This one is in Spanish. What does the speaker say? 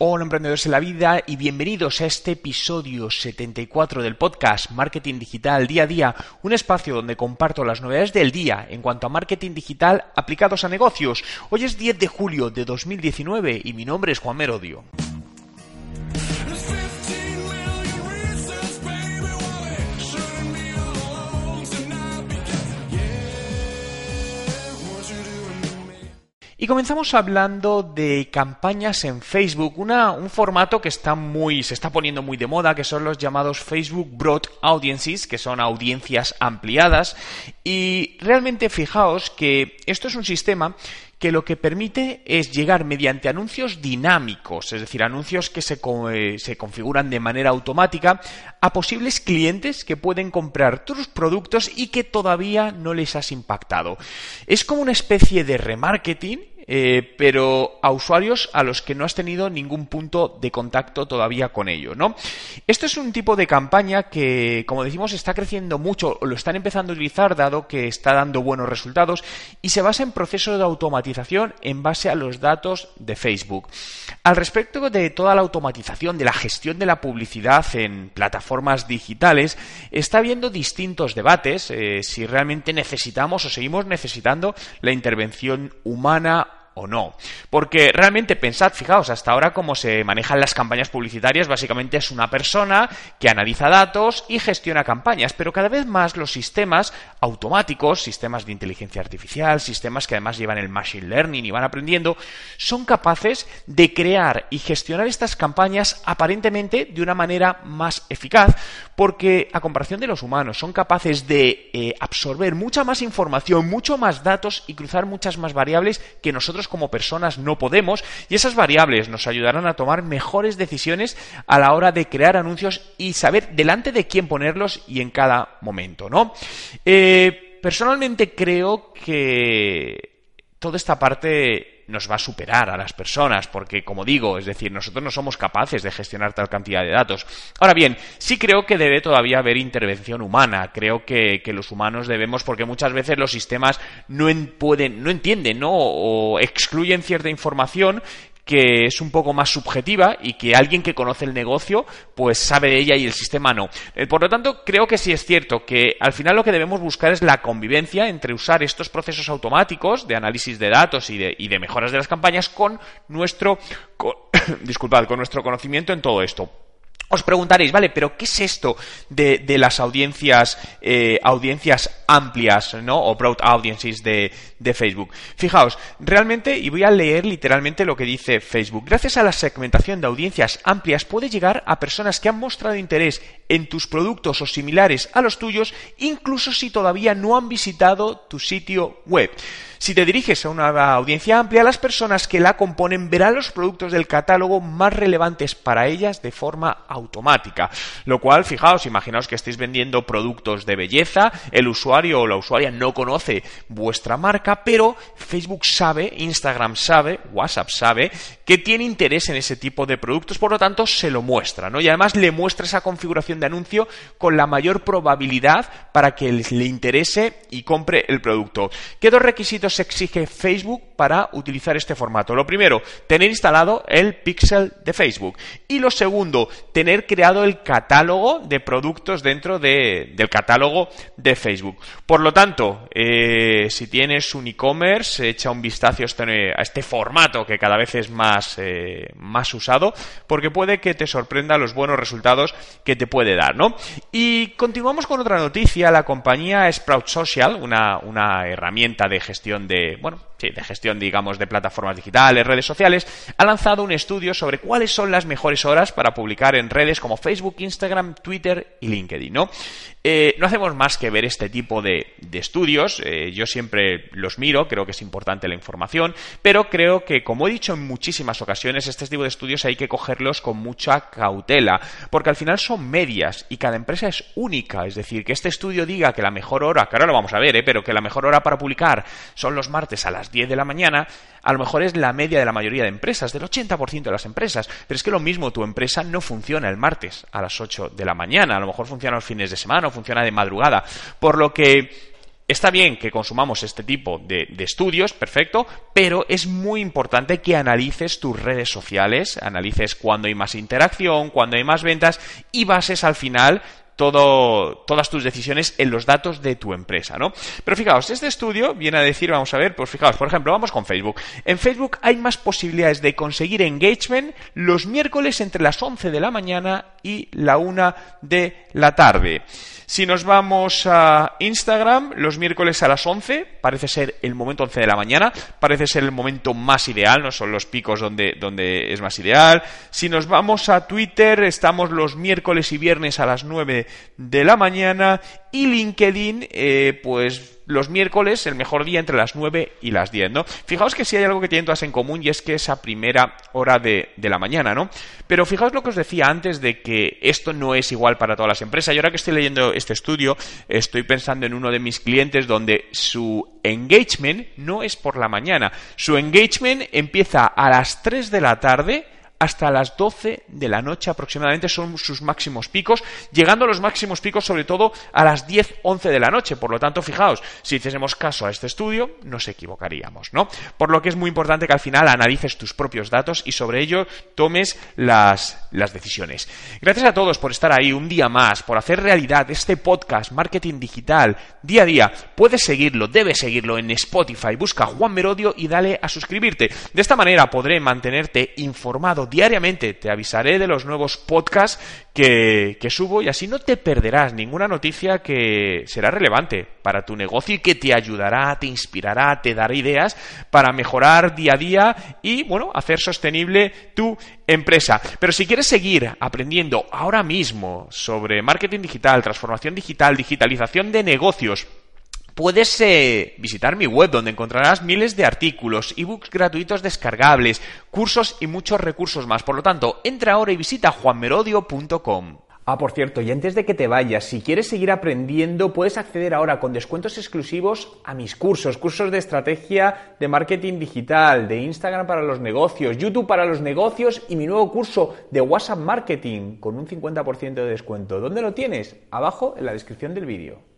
Hola emprendedores en la vida y bienvenidos a este episodio 74 del podcast Marketing Digital Día a Día, un espacio donde comparto las novedades del día en cuanto a marketing digital aplicados a negocios. Hoy es 10 de julio de 2019 y mi nombre es Juan Merodio. Y comenzamos hablando de campañas en Facebook, un formato que está muy, se está poniendo muy de moda, que son los llamados Facebook Broad Audiences, que son audiencias ampliadas. Y realmente fijaos que esto es un sistema que lo que permite es llegar mediante anuncios dinámicos, es decir, anuncios que se, eh, se, configuran de manera automática a posibles clientes que pueden comprar tus productos y que todavía no les has impactado. Es como una especie de remarketing eh, pero a usuarios a los que no has tenido ningún punto de contacto todavía con ellos, ¿no? Esto es un tipo de campaña que, como decimos, está creciendo mucho, lo están empezando a utilizar dado que está dando buenos resultados y se basa en procesos de automatización en base a los datos de Facebook. Al respecto de toda la automatización de la gestión de la publicidad en plataformas digitales, está habiendo distintos debates eh, si realmente necesitamos o seguimos necesitando la intervención humana o no. Porque realmente pensad, fijaos, hasta ahora cómo se manejan las campañas publicitarias, básicamente es una persona que analiza datos y gestiona campañas, pero cada vez más los sistemas automáticos, sistemas de inteligencia artificial, sistemas que además llevan el machine learning y van aprendiendo, son capaces de crear y gestionar estas campañas aparentemente de una manera más eficaz, porque a comparación de los humanos son capaces de eh, absorber mucha más información, mucho más datos y cruzar muchas más variables que nosotros como personas no podemos y esas variables nos ayudarán a tomar mejores decisiones a la hora de crear anuncios y saber delante de quién ponerlos y en cada momento, ¿no? Eh, personalmente creo que toda esta parte nos va a superar a las personas, porque como digo, es decir, nosotros no somos capaces de gestionar tal cantidad de datos. Ahora bien, sí creo que debe todavía haber intervención humana, creo que, los humanos debemos, porque muchas veces los sistemas no pueden, no entienden, ¿no? o excluyen cierta información que es un poco más subjetiva y que alguien que conoce el negocio pues sabe de ella y el sistema no. Eh, por lo tanto, creo que sí es cierto que al final lo que debemos buscar es la convivencia entre usar estos procesos automáticos de análisis de datos y de, y de mejoras de las campañas con nuestro, disculpad, con nuestro conocimiento en todo esto. Os preguntaréis, vale, pero ¿qué es esto de, las audiencias, eh, audiencias amplias, ¿no? O broad audiences de, de, Facebook. Fijaos, realmente, y voy a leer literalmente lo que dice Facebook. Gracias a la segmentación de audiencias amplias, puede llegar a personas que han mostrado interés en tus productos o similares a los tuyos, incluso si todavía no han visitado tu sitio web. Si te diriges a una audiencia amplia, las personas que la componen verán los productos del catálogo más relevantes para ellas de forma automática. Lo cual, fijaos, imaginaos que estéis vendiendo productos de belleza, el usuario o la usuaria no conoce vuestra marca, pero Facebook sabe, Instagram sabe, WhatsApp sabe que tiene interés en ese tipo de productos, por lo tanto se lo muestra, ¿no? Y además le muestra esa configuración de anuncio con la mayor probabilidad para que le interese y compre el producto. ¿Qué dos requisitos exige Facebook para utilizar este formato? Lo primero, tener instalado el pixel de Facebook. Y lo segundo, tener creado el catálogo de productos dentro del catálogo de Facebook. Por lo tanto, eh, si tienes un e-commerce, echa un vistazo a este, este, formato que cada vez es más, eh, más usado, porque puede que te sorprenda los buenos resultados que te puede dar, ¿no? Y continuamos con otra noticia. La compañía Sprout Social, una, una herramienta de gestión de, bueno, de gestión, digamos, de plataformas digitales, redes sociales, ha lanzado un estudio sobre cuáles son las mejores horas para publicar en redes como Facebook, Instagram, Twitter y LinkedIn, ¿no? Eh, no hacemos más que ver este tipo de, estudios, eh, yo siempre los miro, creo que es importante la información, pero creo que, como he dicho en muchísimas ocasiones, este tipo de estudios hay que cogerlos con mucha cautela, porque al final son medias y cada empresa es única, es decir, que este estudio diga que la mejor hora, que ahora lo vamos a ver, ¿eh? pero que la mejor hora para publicar son los martes a las 10 de la mañana, a lo mejor es la media de la mayoría de empresas, del 80% de las empresas. Pero es que lo mismo, tu empresa no funciona el martes a las 8 de la mañana, a lo mejor funciona los fines de semana o funciona de madrugada. Por lo que Está bien que consumamos este tipo de, estudios, perfecto, pero es muy importante que analices tus redes sociales, analices cuándo hay más interacción, cuándo hay más ventas y bases al final todas tus decisiones en los datos de tu empresa, ¿no? Pero fijaos, este estudio viene a decir, vamos a ver, pues fijaos, por ejemplo, vamos con Facebook. En Facebook hay más posibilidades de conseguir engagement los miércoles entre las 11 de la mañana y la 1 de la tarde. Si nos vamos a Instagram, los miércoles a las 11, parece ser el momento 11 de la mañana, parece ser el momento más ideal, no son los picos donde, donde es más ideal. Si nos vamos a Twitter, estamos los miércoles y viernes a las 9 de la mañana y LinkedIn, eh, pues los miércoles, el mejor día entre las 9 y las 10, ¿no? Fijaos que sí hay algo que tienen todas en común y es que esa primera hora de, de, la mañana, ¿no? Pero fijaos lo que os decía antes de que esto no es igual para todas las empresas. Y ahora que estoy leyendo este estudio, estoy pensando en uno de mis clientes donde su engagement no es por la mañana. Su engagement empieza a las 3 de la tarde hasta las 12 de la noche aproximadamente son sus máximos picos, llegando a los máximos picos sobre todo a las 10, 11 de la noche. Por lo tanto, fijaos, si hiciésemos caso a este estudio, nos equivocaríamos, ¿no? Por lo que es muy importante que al final analices tus propios datos y sobre ello tomes las, las decisiones. Gracias a todos por estar ahí un día más, por hacer realidad este podcast Marketing Digital día a día. Puedes seguirlo, debes seguirlo en Spotify. Busca Juan Merodio y dale a suscribirte. De esta manera podré mantenerte informado diariamente. Te avisaré de los nuevos podcasts que, que, subo y así no te perderás ninguna noticia que será relevante para tu negocio y que te ayudará, te inspirará, te dará ideas para mejorar día a día y, bueno, hacer sostenible tu empresa. Pero si quieres seguir aprendiendo ahora mismo sobre marketing digital, transformación digital, digitalización de negocios, Puedes eh, visitar mi web donde encontrarás miles de artículos, ebooks gratuitos descargables, cursos y muchos recursos más. Por lo tanto, entra ahora y visita juanmerodio.com. Ah, por cierto, y antes de que te vayas, si quieres seguir aprendiendo, puedes acceder ahora con descuentos exclusivos a mis cursos, cursos de estrategia de marketing digital, de Instagram para los negocios, YouTube para los negocios y mi nuevo curso de WhatsApp Marketing con un 50% de descuento. ¿Dónde lo tienes? Abajo en la descripción del vídeo.